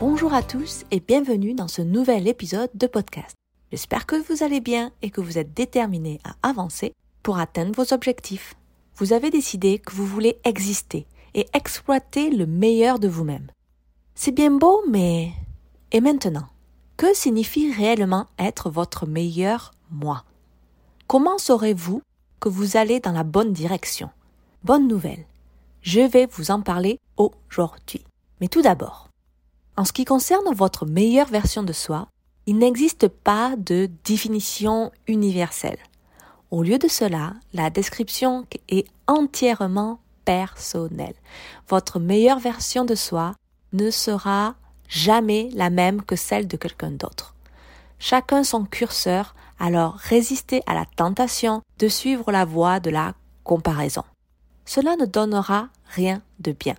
Bonjour à tous et bienvenue dans ce nouvel épisode de podcast. J'espère que vous allez bien et que vous êtes déterminés à avancer pour atteindre vos objectifs. Vous avez décidé que vous voulez exister et exploiter le meilleur de vous-même. C'est bien beau, mais... Et maintenant Que signifie réellement être votre meilleur moi? Comment saurez-vous que vous allez dans la bonne direction? Bonne nouvelle, je vais vous en parler aujourd'hui. Mais tout d'abord, en ce qui concerne votre meilleure version de soi, il n'existe pas de définition universelle. Au lieu de cela, la description est entièrement personnelle. Votre meilleure version de soi ne sera jamais la même que celle de quelqu'un d'autre. Chacun son curseur, alors résistez à la tentation de suivre la voie de la comparaison. Cela ne donnera rien de bien.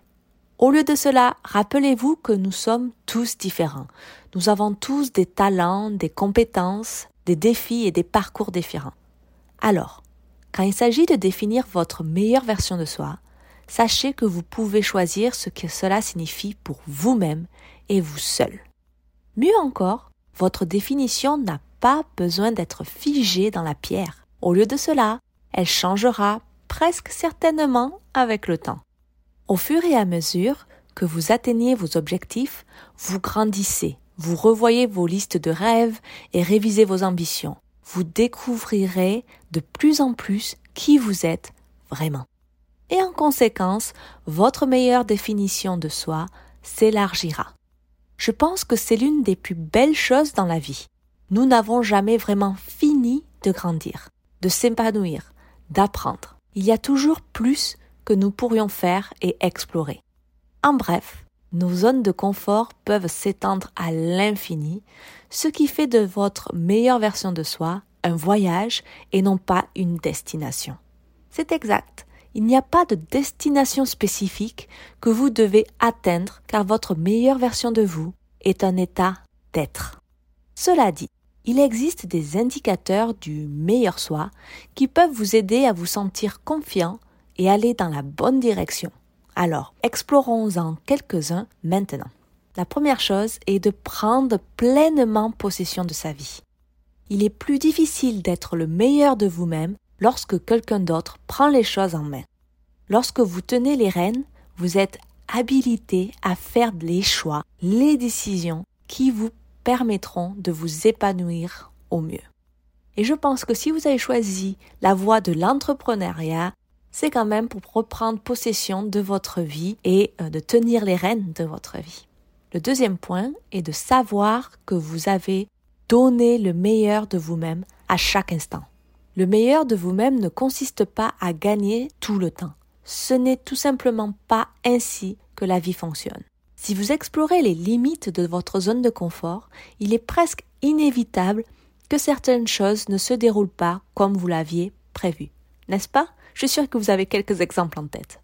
Au lieu de cela, rappelez-vous que nous sommes tous différents. Nous avons tous des talents, des compétences, des défis et des parcours différents. Alors, quand il s'agit de définir votre meilleure version de soi, sachez que vous pouvez choisir ce que cela signifie pour vous-même et vous seul. Mieux encore, votre définition n'a pas besoin d'être figée dans la pierre. Au lieu de cela, elle changera presque certainement avec le temps. Au fur et à mesure que vous atteignez vos objectifs, vous grandissez, vous revoyez vos listes de rêves et révisez vos ambitions. Vous découvrirez de plus en plus qui vous êtes vraiment. Et en conséquence, votre meilleure définition de soi s'élargira. Je pense que c'est l'une des plus belles choses dans la vie. Nous n'avons jamais vraiment fini de grandir, de s'épanouir, d'apprendre. Il y a toujours plus que nous pourrions faire et explorer. En bref, nos zones de confort peuvent s'étendre à l'infini, ce qui fait de votre meilleure version de soi un voyage et non pas une destination. C'est exact. Il n'y a pas de destination spécifique que vous devez atteindre car votre meilleure version de vous est un état d'être. Cela dit, il existe des indicateurs du meilleur soi qui peuvent vous aider à vous sentir confiant et aller dans la bonne direction. Alors, explorons-en quelques-uns maintenant. La première chose est de prendre pleinement possession de sa vie. Il est plus difficile d'être le meilleur de vous-même lorsque quelqu'un d'autre prend les choses en main. Lorsque vous tenez les rênes, vous êtes habilité à faire les choix, les décisions qui vous permettront de vous épanouir au mieux. Et je pense que si vous avez choisi la voie de l'entrepreneuriat, c'est quand même pour reprendre possession de votre vie et euh, de tenir les rênes de votre vie. Le deuxième point est de savoir que vous avez donné le meilleur de vous-même à chaque instant. Le meilleur de vous-même ne consiste pas à gagner tout le temps. Ce n'est tout simplement pas ainsi que la vie fonctionne. Si vous explorez les limites de votre zone de confort, il est presque inévitable que certaines choses ne se déroulent pas comme vous l'aviez prévu. N'est-ce pas? Je suis sûre que vous avez quelques exemples en tête.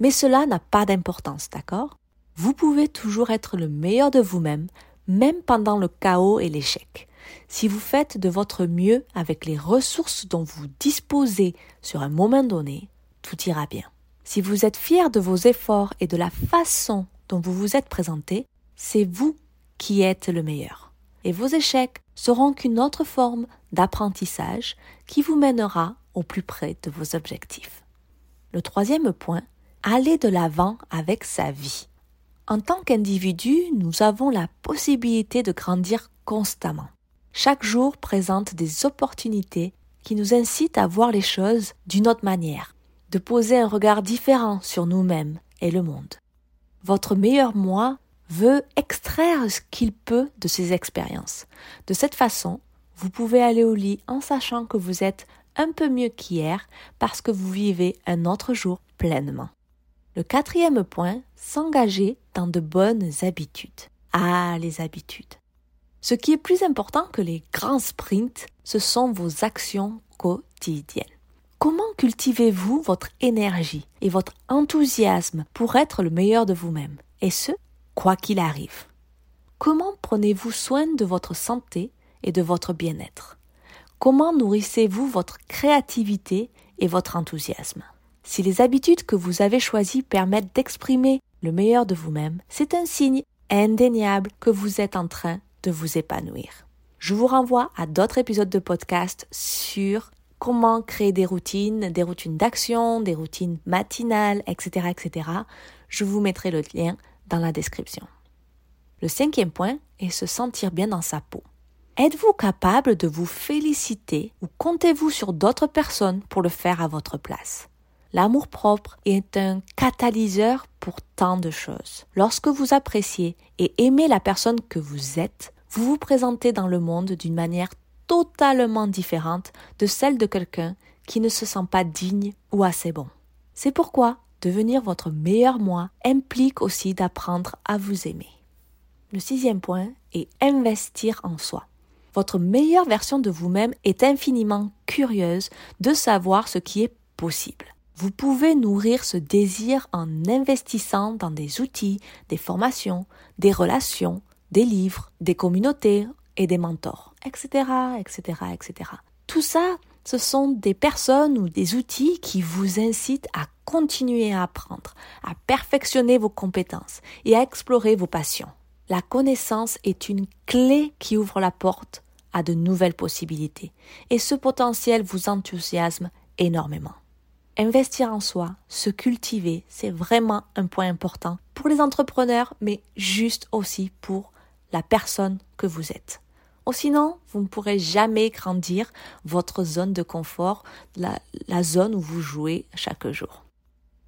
Mais cela n'a pas d'importance, d'accord? Vous pouvez toujours être le meilleur de vous-même, même pendant le chaos et l'échec. Si vous faites de votre mieux avec les ressources dont vous disposez sur un moment donné, tout ira bien. Si vous êtes fier de vos efforts et de la façon dont vous vous êtes présenté, c'est vous qui êtes le meilleur. Et vos échecs seront qu'une autre forme d'apprentissage qui vous mènera au plus près de vos objectifs. Le troisième point, aller de l'avant avec sa vie. En tant qu'individu, nous avons la possibilité de grandir constamment. Chaque jour présente des opportunités qui nous incitent à voir les choses d'une autre manière, de poser un regard différent sur nous-mêmes et le monde. Votre meilleur moi veut extraire ce qu'il peut de ces expériences. De cette façon, vous pouvez aller au lit en sachant que vous êtes un peu mieux qu'hier parce que vous vivez un autre jour pleinement. Le quatrième point, s'engager dans de bonnes habitudes. Ah, les habitudes. Ce qui est plus important que les grands sprints, ce sont vos actions quotidiennes. Comment cultivez-vous votre énergie et votre enthousiasme pour être le meilleur de vous-même Et ce, quoi qu'il arrive? Comment prenez-vous soin de votre santé et de votre bien-être? Comment nourrissez-vous votre créativité et votre enthousiasme? Si les habitudes que vous avez choisies permettent d'exprimer le meilleur de vous-même, c'est un signe indéniable que vous êtes en train de vous épanouir. Je vous renvoie à d'autres épisodes de podcast sur comment créer des routines, des routines d'action, des routines matinales, etc., etc. Je vous mettrai le lien dans la description. Le cinquième point est se sentir bien dans sa peau. Êtes-vous capable de vous féliciter ou comptez-vous sur d'autres personnes pour le faire à votre place? L'amour propre est un catalyseur pour tant de choses. Lorsque vous appréciez et aimez la personne que vous êtes, vous vous présentez dans le monde d'une manière totalement différente de celle de quelqu'un qui ne se sent pas digne ou assez bon. C'est pourquoi devenir votre meilleur moi implique aussi d'apprendre à vous aimer. Le sixième point est investir en soi. Votre meilleure version de vous-même est infiniment curieuse de savoir ce qui est possible. Vous pouvez nourrir ce désir en investissant dans des outils, des formations, des relations, des livres, des communautés et des mentors, etc., etc., etc. Tout ça, ce sont des personnes ou des outils qui vous incitent à continuer à apprendre, à perfectionner vos compétences et à explorer vos passions. La connaissance est une clé qui ouvre la porte à de nouvelles possibilités et ce potentiel vous enthousiasme énormément. Investir en soi, se cultiver, c'est vraiment un point important pour les entrepreneurs, mais juste aussi pour la personne que vous êtes. Ou sinon, vous ne pourrez jamais grandir votre zone de confort, la, la zone où vous jouez chaque jour.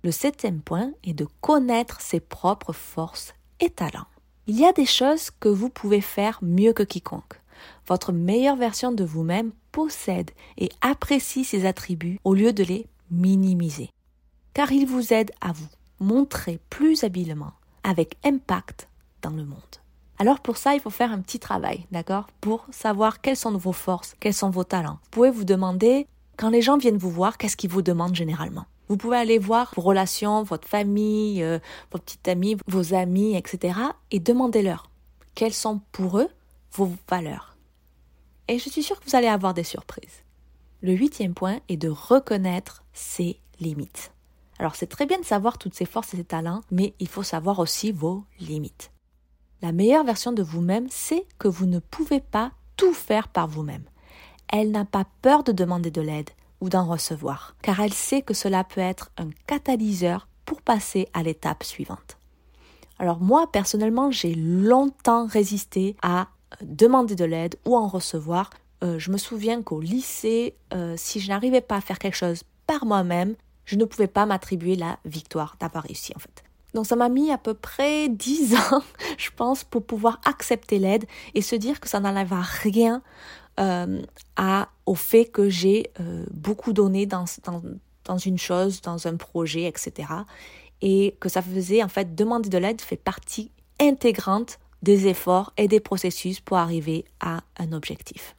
Le septième point est de connaître ses propres forces et talents. Il y a des choses que vous pouvez faire mieux que quiconque. Votre meilleure version de vous-même possède et apprécie ces attributs au lieu de les minimiser. Car ils vous aident à vous montrer plus habilement, avec impact dans le monde. Alors pour ça, il faut faire un petit travail, d'accord? Pour savoir quelles sont vos forces, quels sont vos talents. Vous pouvez vous demander, quand les gens viennent vous voir, qu'est-ce qu'ils vous demandent généralement? Vous pouvez aller voir vos relations, votre famille, euh, vos petites amies, vos amis, etc. et demandez-leur quelles sont pour eux vos valeurs. Et je suis sûre que vous allez avoir des surprises. Le huitième point est de reconnaître ses limites. Alors c'est très bien de savoir toutes ses forces et ses talents, mais il faut savoir aussi vos limites. La meilleure version de vous-même, c'est que vous ne pouvez pas tout faire par vous-même. Elle n'a pas peur de demander de l'aide ou d'en recevoir, car elle sait que cela peut être un catalyseur pour passer à l'étape suivante. Alors moi, personnellement, j'ai longtemps résisté à demander de l'aide ou en recevoir. Euh, je me souviens qu'au lycée, euh, si je n'arrivais pas à faire quelque chose par moi-même, je ne pouvais pas m'attribuer la victoire d'avoir réussi en fait. Donc ça m'a mis à peu près dix ans, je pense, pour pouvoir accepter l'aide et se dire que ça n'enlève rien euh, à, au fait que j'ai beaucoup donné dans, une chose, dans un projet, etc. Et que ça faisait, en fait, demander de l'aide fait partie intégrante des efforts et des processus pour arriver à un objectif.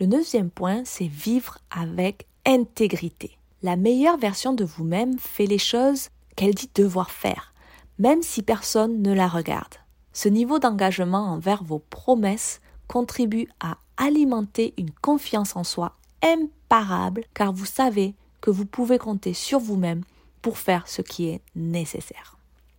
Le neuvième point, c'est vivre avec intégrité. La meilleure version de vous-même fait les choses qu'elle dit devoir faire, même si personne ne la regarde. Ce niveau d'engagement envers vos promesses contribue à alimenter une confiance en soi imparable car vous savez que vous pouvez compter sur vous-même pour faire ce qui est nécessaire.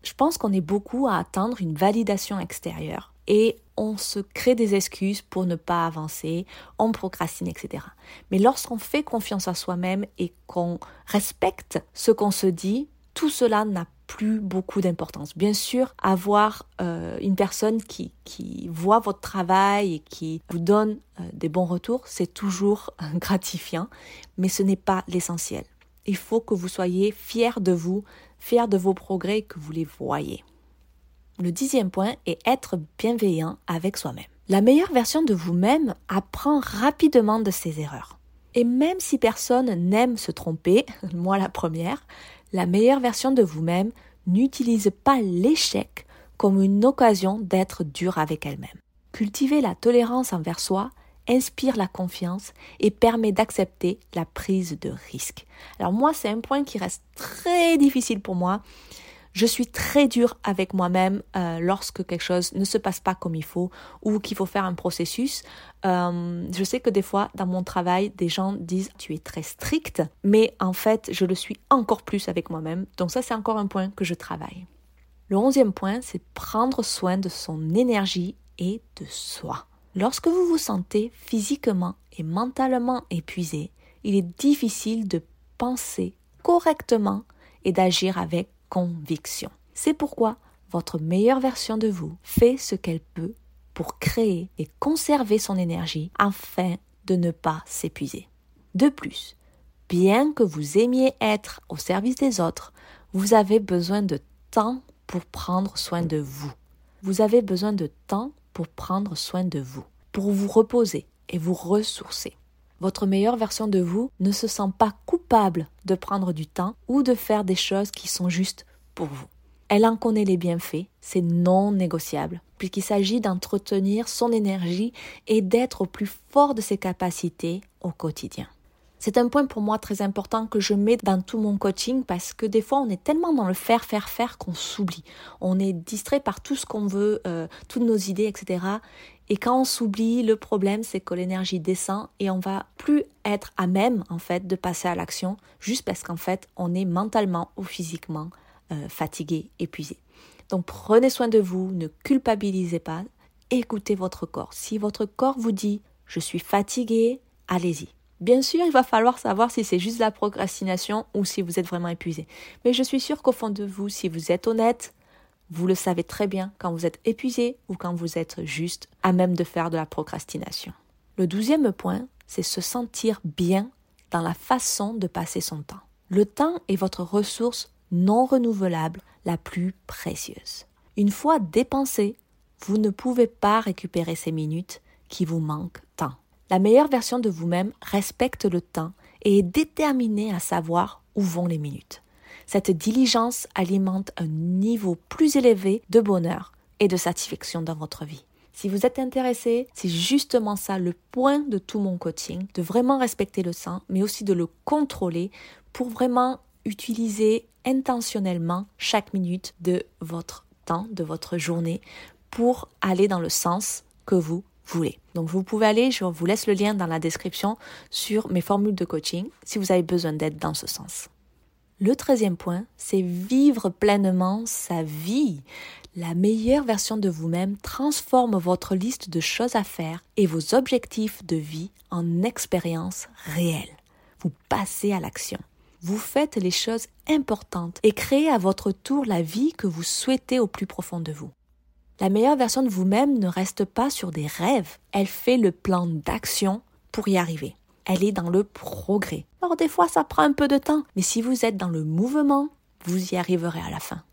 Je pense qu'on est beaucoup à attendre une validation extérieure et on se crée des excuses pour ne pas avancer, on procrastine, etc. Mais lorsqu'on fait confiance à soi-même et qu'on respecte ce qu'on se dit, tout cela n'a plus beaucoup d'importance. Bien sûr, avoir euh, une personne qui, voit votre travail et qui vous donne euh, des bons retours, c'est toujours gratifiant, mais ce n'est pas l'essentiel. Il faut que vous soyez fier de vous, fier de vos progrès, que vous les voyez. Le dixième point est être bienveillant avec soi-même. La meilleure version de vous-même apprend rapidement de ses erreurs. Et même si personne n'aime se tromper, moi la première, la meilleure version de vous-même n'utilise pas l'échec comme une occasion d'être dur avec elle-même. Cultiver la tolérance envers soi inspire la confiance et permet d'accepter la prise de risque. Alors moi, c'est un point qui reste très difficile pour moi. Je suis très dure avec moi-même euh, lorsque quelque chose ne se passe pas comme il faut ou qu'il faut faire un processus. Euh, je sais que des fois, dans mon travail, des gens disent tu es très stricte, mais en fait, je le suis encore plus avec moi-même. Donc ça, c'est encore un point que je travaille. Le onzième point, c'est prendre soin de son énergie et de soi. Lorsque vous vous sentez physiquement et mentalement épuisé, il est difficile de penser correctement et d'agir avec conviction. C'est pourquoi votre meilleure version de vous fait ce qu'elle peut pour créer et conserver son énergie afin de ne pas s'épuiser. De plus, bien que vous aimiez être au service des autres, vous avez besoin de temps pour prendre soin de vous. Vous avez besoin de temps pour prendre soin de vous, pour vous reposer et vous ressourcer. Votre meilleure version de vous ne se sent pas coupable de prendre du temps ou de faire des choses qui sont justes pour vous. Elle en connaît les bienfaits, c'est non négociable, puisqu'il s'agit d'entretenir son énergie et d'être au plus fort de ses capacités au quotidien. C'est un point pour moi très important que je mets dans tout mon coaching parce que des fois on est tellement dans le faire, faire, faire qu'on s'oublie. On est distrait par tout ce qu'on veut, euh, toutes nos idées, etc. Et quand on s'oublie, le problème c'est que l'énergie descend et on va plus être à même en fait de passer à l'action juste parce qu'en fait on est mentalement ou physiquement euh, fatigué, épuisé. Donc prenez soin de vous, ne culpabilisez pas, écoutez votre corps. Si votre corps vous dit je suis fatigué, allez-y. Bien sûr, il va falloir savoir si c'est juste la procrastination ou si vous êtes vraiment épuisé. Mais je suis sûre qu'au fond de vous, si vous êtes honnête, vous le savez très bien quand vous êtes épuisé ou quand vous êtes juste à même de faire de la procrastination. Le douzième point, c'est se sentir bien dans la façon de passer son temps. Le temps est votre ressource non renouvelable la plus précieuse. Une fois dépensé, vous ne pouvez pas récupérer ces minutes qui vous manquent tant. La meilleure version de vous-même respecte le temps et est déterminée à savoir où vont les minutes. Cette diligence alimente un niveau plus élevé de bonheur et de satisfaction dans votre vie. Si vous êtes intéressé, c'est justement ça le point de tout mon coaching, de vraiment respecter le temps, mais aussi de le contrôler pour vraiment utiliser intentionnellement chaque minute de votre temps, de votre journée, pour aller dans le sens que vous voulez. Donc vous pouvez aller, je vous laisse le lien dans la description sur mes formules de coaching si vous avez besoin d'aide dans ce sens. Le treizième point, c'est vivre pleinement sa vie. La meilleure version de vous-même transforme votre liste de choses à faire et vos objectifs de vie en expériences réelles. Vous passez à l'action. Vous faites les choses importantes et créez à votre tour la vie que vous souhaitez au plus profond de vous. La meilleure version de vous-même ne reste pas sur des rêves, elle fait le plan d'action pour y arriver. Elle est dans le progrès. Alors des fois ça prend un peu de temps, mais si vous êtes dans le mouvement, vous y arriverez à la fin.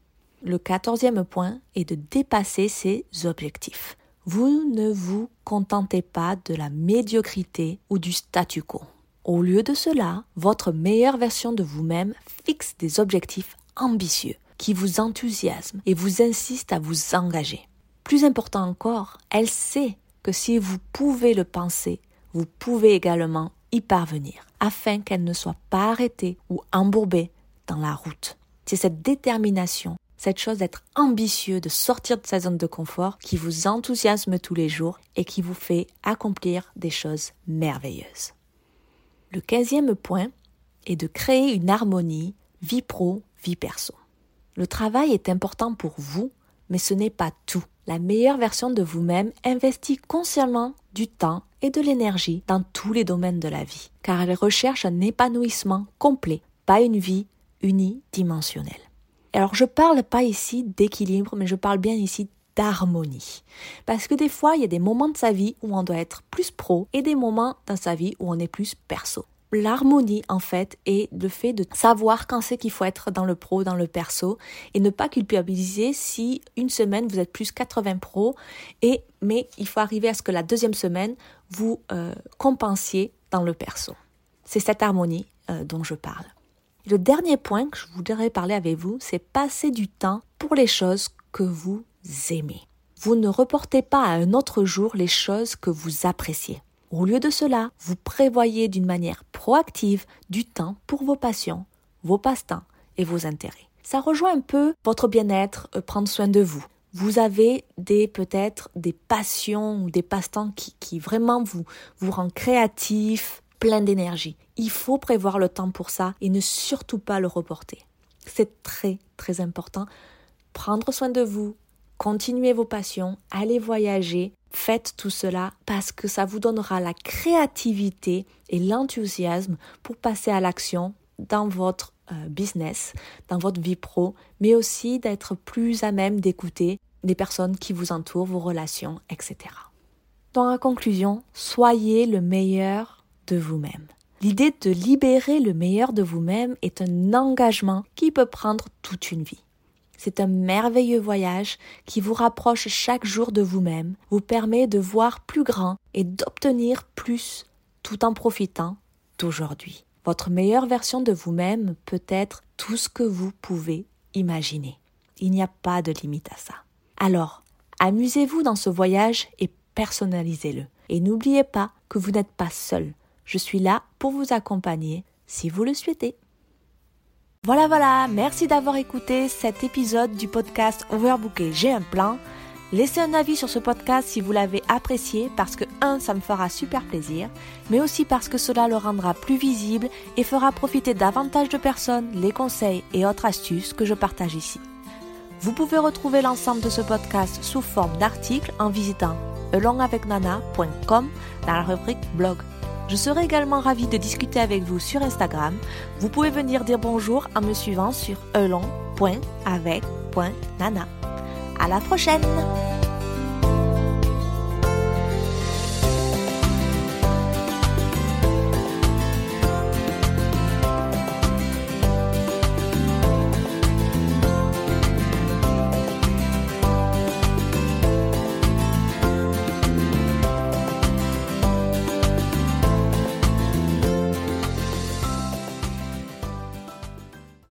Le quatorzième point est de dépasser ses objectifs. Vous ne vous contentez pas de la médiocrité ou du statu quo. Au lieu de cela, votre meilleure version de vous-même fixe des objectifs ambitieux qui vous enthousiasment et vous insistent à vous engager. Plus important encore, elle sait que si vous pouvez le penser, vous pouvez également y parvenir, afin qu'elle ne soit pas arrêtée ou embourbée dans la route. C'est cette détermination, cette chose d'être ambitieux, de sortir de sa zone de confort, qui vous enthousiasme tous les jours et qui vous fait accomplir des choses merveilleuses. Le quinzième point est de créer une harmonie vie pro, vie perso. Le travail est important pour vous, mais ce n'est pas tout la meilleure version de vous-même investit consciemment du temps et de l'énergie dans tous les domaines de la vie, car elle recherche un épanouissement complet, pas une vie unidimensionnelle. Alors je parle pas ici d'équilibre, mais je parle bien ici d'harmonie. Parce que des fois, il y a des moments de sa vie où on doit être plus pro et des moments dans sa vie où on est plus perso l'harmonie en fait est le fait de savoir quand c'est qu'il faut être dans le pro, dans le perso et ne pas culpabiliser si une semaine vous êtes plus 80 pro et mais il faut arriver à ce que la deuxième semaine vous euh, compensiez dans le perso. C'est cette harmonie euh, dont je parle. Et le dernier point que je voudrais parler avec vous, c'est passer du temps pour les choses que vous aimez. Vous ne reportez pas à un autre jour les choses que vous appréciez. Au lieu de cela, vous prévoyez d'une manière proactive du temps pour vos passions, vos passe-temps et vos intérêts. Ça rejoint un peu votre bien-être, euh, prendre soin de vous. Vous avez des peut-être des passions ou des passe-temps qui, qui vraiment vous vous rend créatif, plein d'énergie. Il faut prévoir le temps pour ça et ne surtout pas le reporter. C'est très très important. Prendre soin de vous, continuez vos passions, allez voyager, faites tout cela parce que ça vous donnera la créativité et l'enthousiasme pour passer à l'action dans votre euh, business, dans votre vie pro, mais aussi d'être plus à même d'écouter les personnes qui vous entourent, vos relations, etc. Dans la conclusion, soyez le meilleur de vous-même. L'idée de libérer le meilleur de vous-même est un engagement qui peut prendre toute une vie. C'est un merveilleux voyage qui vous rapproche chaque jour de vous-même, vous permet de voir plus grand et d'obtenir plus tout en profitant d'aujourd'hui. Votre meilleure version de vous-même peut être tout ce que vous pouvez imaginer. Il n'y a pas de limite à ça. Alors, amusez-vous dans ce voyage et personnalisez-le. Et n'oubliez pas que vous n'êtes pas seul. Je suis là pour vous accompagner si vous le souhaitez. Voilà, voilà, merci d'avoir écouté cet épisode du podcast Overbooké, j'ai un plan. Laissez un avis sur ce podcast si vous l'avez apprécié parce que, un, ça me fera super plaisir, mais aussi parce que cela le rendra plus visible et fera profiter davantage de personnes les conseils et autres astuces que je partage ici. Vous pouvez retrouver l'ensemble de ce podcast sous forme d'articles en visitant alongavecnana.com dans la rubrique blog. Je serai également ravie de discuter avec vous sur Instagram. Vous pouvez venir dire bonjour en me suivant sur elon.avec.nana. À la prochaine!